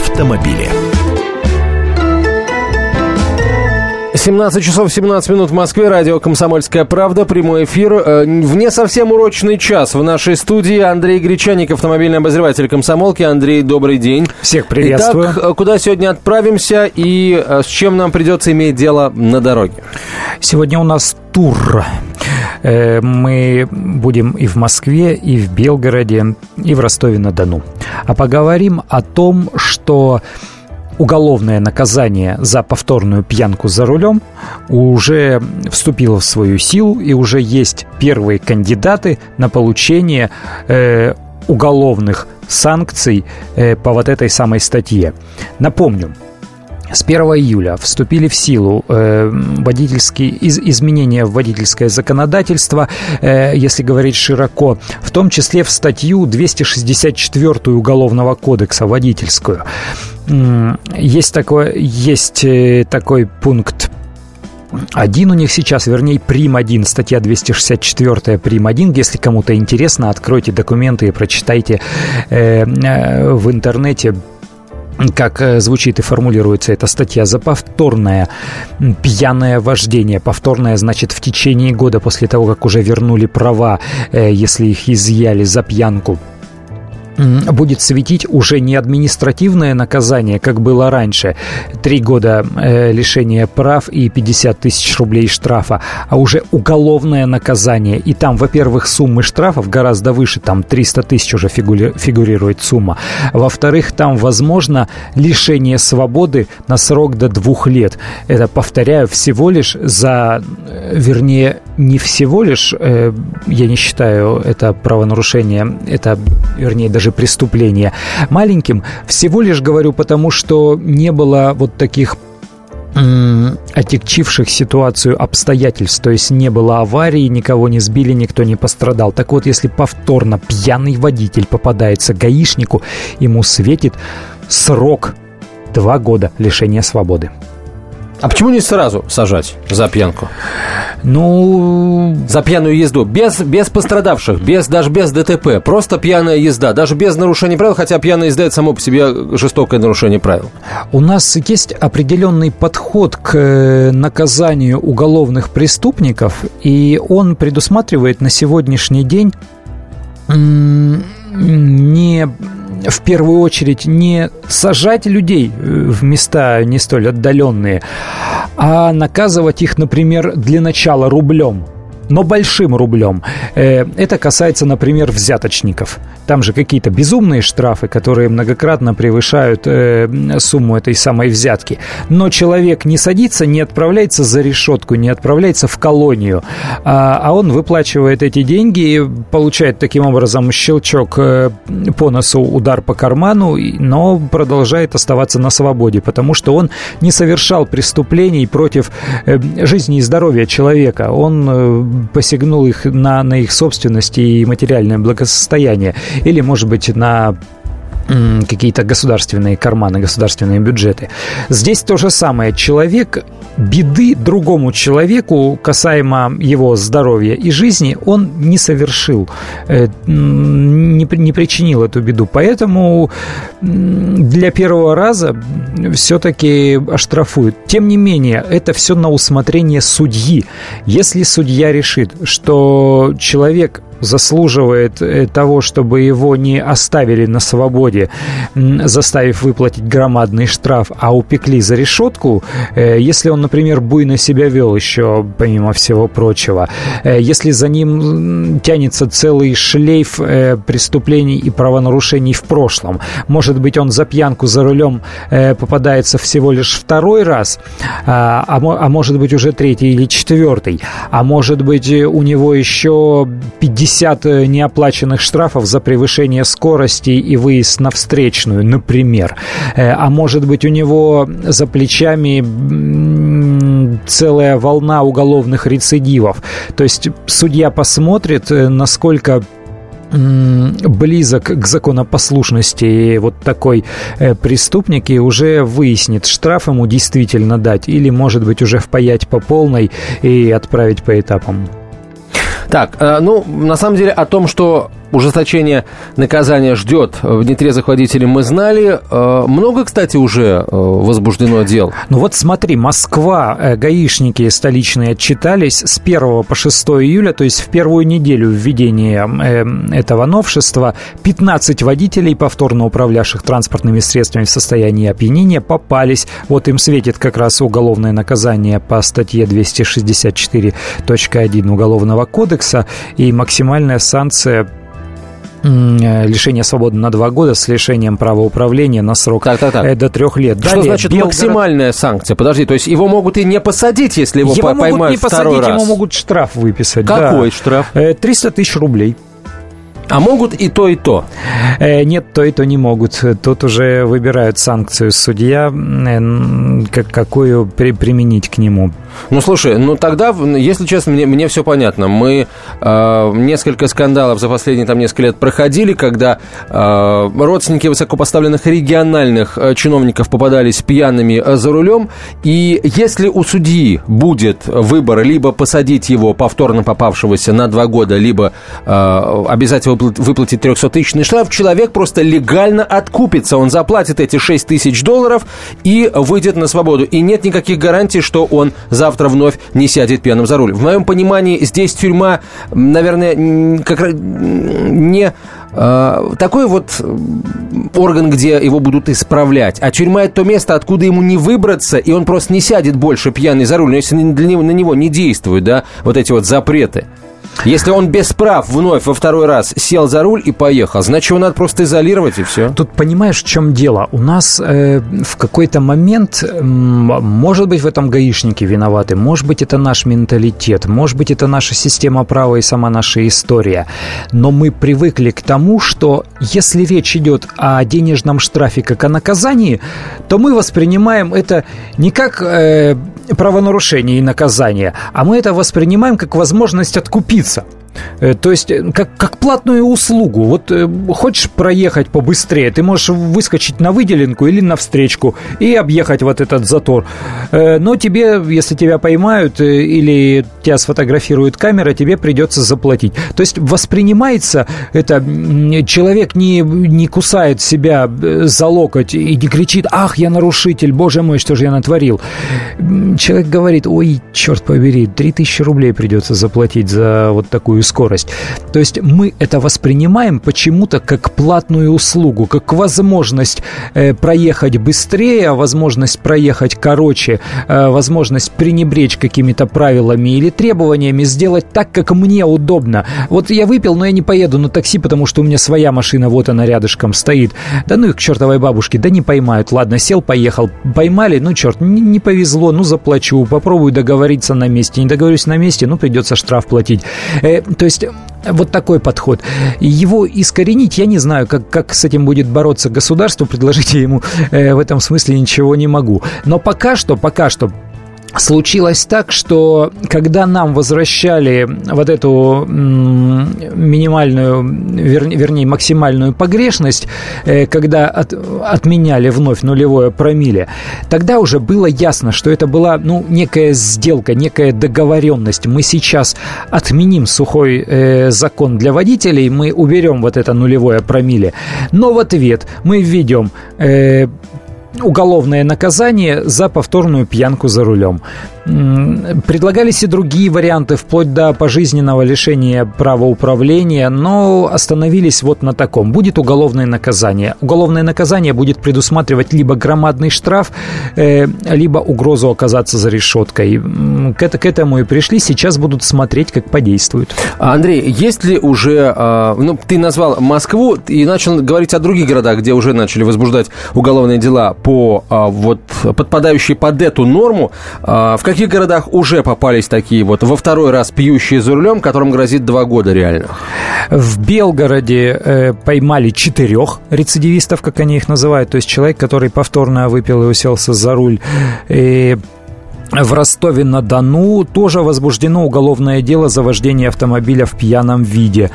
автомобиле. 17 часов 17 минут в Москве, радио «Комсомольская правда», прямой эфир. Э, вне совсем урочный час в нашей студии Андрей Гречаник, автомобильный обозреватель «Комсомолки». Андрей, добрый день. Всех приветствую. Итак, э, куда сегодня отправимся и э, с чем нам придется иметь дело на дороге? Сегодня у нас тур. Мы будем и в Москве, и в Белгороде, и в Ростове-на-Дону. А поговорим о том, что уголовное наказание за повторную пьянку за рулем уже вступило в свою силу, и уже есть первые кандидаты на получение э, уголовных санкций э, по вот этой самой статье. Напомню, с 1 июля вступили в силу э, водительские из, изменения в водительское законодательство, э, если говорить широко, в том числе в статью 264 Уголовного кодекса водительскую. Есть такой, есть э, такой пункт один у них сейчас, вернее, Прим 1, статья 264 Прим 1. Если кому-то интересно, откройте документы и прочитайте э, э, в интернете как э, звучит и формулируется эта статья, за повторное пьяное вождение. Повторное, значит, в течение года после того, как уже вернули права, э, если их изъяли за пьянку будет светить уже не административное наказание, как было раньше, три года э, лишения прав и 50 тысяч рублей штрафа, а уже уголовное наказание. И там, во-первых, суммы штрафов гораздо выше, там 300 тысяч уже фигури- фигурирует сумма. Во-вторых, там возможно лишение свободы на срок до двух лет. Это, повторяю, всего лишь за, э, вернее, не всего лишь, э, я не считаю это правонарушение, это, вернее, даже даже преступления. Маленьким всего лишь говорю потому, что не было вот таких отягчивших ситуацию обстоятельств, то есть не было аварии, никого не сбили, никто не пострадал. Так вот, если повторно пьяный водитель попадается гаишнику, ему светит срок два года лишения свободы. А почему не сразу сажать за пьянку? Ну... За пьяную езду. Без, без пострадавших, без, даже без ДТП. Просто пьяная езда. Даже без нарушения правил, хотя пьяная езда – это само по себе жестокое нарушение правил. У нас есть определенный подход к э, наказанию уголовных преступников, и он предусматривает на сегодняшний день не в первую очередь не сажать людей э, в места не столь отдаленные, а наказывать их, например, для начала рублем – но большим рублем. Э, это касается, например, взяточников. Там же какие-то безумные штрафы, которые многократно превышают э, сумму этой самой взятки. Но человек не садится, не отправляется за решетку, не отправляется в колонию, а, а он выплачивает эти деньги получает таким образом щелчок э, по носу, удар по карману, но продолжает оставаться на свободе, потому что он не совершал преступлений против жизни и здоровья человека. Он посягнул их на, на их собственность и материальное благосостояние, или, может быть, на какие-то государственные карманы, государственные бюджеты. Здесь то же самое. Человек беды другому человеку касаемо его здоровья и жизни он не совершил, э, не, не причинил эту беду. Поэтому для первого раза все-таки оштрафуют. Тем не менее, это все на усмотрение судьи. Если судья решит, что человек заслуживает э, того, чтобы его не оставили на свободе, заставив выплатить громадный штраф, а упекли за решетку, э, если он, например, буйно себя вел еще, помимо всего прочего, э, если за ним тянется целый шлейф преступлений и правонарушений в прошлом, может быть, он за пьянку за рулем попадается всего лишь второй раз, а, а, а может быть, уже третий или четвертый, а может быть, у него еще 50 50 э, неоплаченных штрафов за превышение скорости и выезд на встречную, например. Э, а может быть, у него за плечами целая волна уголовных рецидивов. То есть судья посмотрит, э, насколько близок к законопослушности вот такой преступник и уже выяснит, штраф ему действительно дать или, может быть, уже впаять по полной и отправить по этапам. Так, э, ну, на самом деле о том, что ужесточение наказания ждет нетрезвых водителей, мы знали. Много, кстати, уже возбуждено дел. Ну вот смотри, Москва, гаишники столичные отчитались с 1 по 6 июля, то есть в первую неделю введения этого новшества, 15 водителей, повторно управлявших транспортными средствами в состоянии опьянения, попались. Вот им светит как раз уголовное наказание по статье 264.1 Уголовного кодекса и максимальная санкция Э, лишение свободы на два года с лишением права управления на срок так, так, так. Э, до трех лет. Что Далее, значит Белгород... максимальная санкция? Подожди, то есть его могут и не посадить, если его, его поймают могут не второй посадить, раз? Ему могут штраф выписать. Какой да. штраф? 300 э, тысяч рублей. А могут и то, и то? Э, нет, то и то не могут. Тут уже выбирают санкцию судья, э, какую при, применить к нему. Ну, слушай, ну тогда, если честно, мне, мне все понятно. Мы э, несколько скандалов за последние там несколько лет проходили, когда э, родственники высокопоставленных региональных э, чиновников попадались пьяными э, за рулем. И если у судьи будет выбор либо посадить его повторно попавшегося на два года, либо э, обязать его выплатить 300-тысячный штраф, человек просто легально откупится. Он заплатит эти 6 тысяч долларов и выйдет на свободу. И нет никаких гарантий, что он завтра вновь не сядет пьяным за руль. В моем понимании, здесь тюрьма, наверное, как не э, такой вот орган, где его будут исправлять. А тюрьма это то место, откуда ему не выбраться, и он просто не сядет больше пьяный за руль. Если для него, на него не действуют, да, вот эти вот запреты. Если он без прав вновь во второй раз сел за руль и поехал, значит, его надо просто изолировать и все. Тут понимаешь, в чем дело? У нас э, в какой-то момент, э, может быть, в этом гаишники виноваты, может быть, это наш менталитет, может быть, это наша система права и сама наша история. Но мы привыкли к тому, что если речь идет о денежном штрафе как о наказании, то мы воспринимаем это не как э, правонарушение и наказание, а мы это воспринимаем как возможность откупиться. Э, то есть, э, как, как платную услугу. Вот э, хочешь проехать побыстрее, ты можешь выскочить на выделенку или на встречку и объехать вот этот затор. Но тебе, если тебя поймают или тебя сфотографирует камера, тебе придется заплатить. То есть, воспринимается это, человек не, не кусает себя за локоть и не кричит, ах, я нарушитель, боже мой, что же я натворил. Человек говорит, ой, черт побери, 3000 рублей придется заплатить за вот такую высокую скорость. То есть мы это воспринимаем почему-то как платную услугу, как возможность э, проехать быстрее, возможность проехать короче, э, возможность пренебречь какими-то правилами или требованиями, сделать так, как мне удобно. Вот я выпил, но я не поеду на такси, потому что у меня своя машина, вот она рядышком стоит. Да ну их к чертовой бабушке, да не поймают. Ладно, сел, поехал. Поймали, ну черт, не, не повезло, ну заплачу, попробую договориться на месте. Не договорюсь на месте, ну придется штраф платить. Э, то есть вот такой подход. Его искоренить, я не знаю, как, как с этим будет бороться государство, предложить ему э, в этом смысле ничего не могу. Но пока что, пока что Случилось так, что когда нам возвращали вот эту минимальную, вер, вернее, максимальную погрешность, э, когда от, отменяли вновь нулевое промилле, тогда уже было ясно, что это была ну, некая сделка, некая договоренность. Мы сейчас отменим сухой э, закон для водителей, мы уберем вот это нулевое промилле, но в ответ мы введем э, уголовное наказание за повторную пьянку за рулем. Предлагались и другие варианты, вплоть до пожизненного лишения права управления, но остановились вот на таком. Будет уголовное наказание. Уголовное наказание будет предусматривать либо громадный штраф, э, либо угрозу оказаться за решеткой. К, это, к этому и пришли. Сейчас будут смотреть, как подействуют. Андрей, есть ли уже... А, ну, ты назвал Москву и начал говорить о других городах, где уже начали возбуждать уголовные дела по а, вот подпадающие под эту норму. А, в каких городах уже попались такие вот во второй раз пьющие за рулем, которым грозит два года реально? В Белгороде э, поймали четырех рецидивистов, как они их называют, то есть человек, который повторно выпил и уселся за руль. И в Ростове-на-Дону тоже возбуждено уголовное дело за вождение автомобиля в пьяном виде.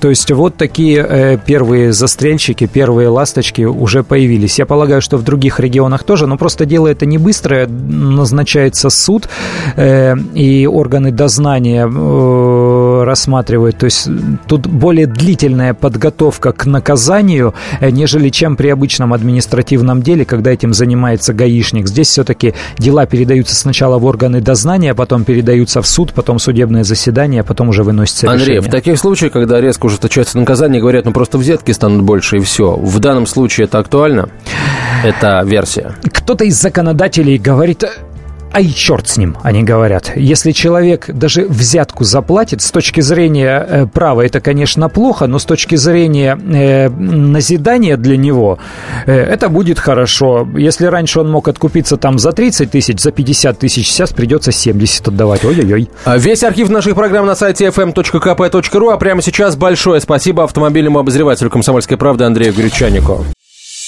То есть вот такие э, первые застрельщики, первые ласточки уже появились. Я полагаю, что в других регионах тоже, но просто дело это не быстрое. Назначается суд, э, и органы дознания э, рассматривают. То есть тут более длительная подготовка к наказанию, э, нежели чем при обычном административном деле, когда этим занимается гаишник. Здесь все-таки дела передаются сначала в органы дознания, потом передаются в суд, потом судебное заседание, а потом уже выносится Андрей, решение. в таких случаях, когда резко ужесточается наказание, говорят, ну просто взятки станут больше и все. В данном случае это актуально? Это версия. Кто-то из законодателей говорит, а и черт с ним, они говорят. Если человек даже взятку заплатит, с точки зрения э, права это, конечно, плохо, но с точки зрения э, назидания для него э, это будет хорошо. Если раньше он мог откупиться там за 30 тысяч, за 50 тысяч, сейчас придется 70 отдавать. Ой-ой-ой. А Весь архив наших программ на сайте fm.kp.ru, а прямо сейчас большое спасибо автомобильному обозревателю «Комсомольской правды» Андрею Гречанику.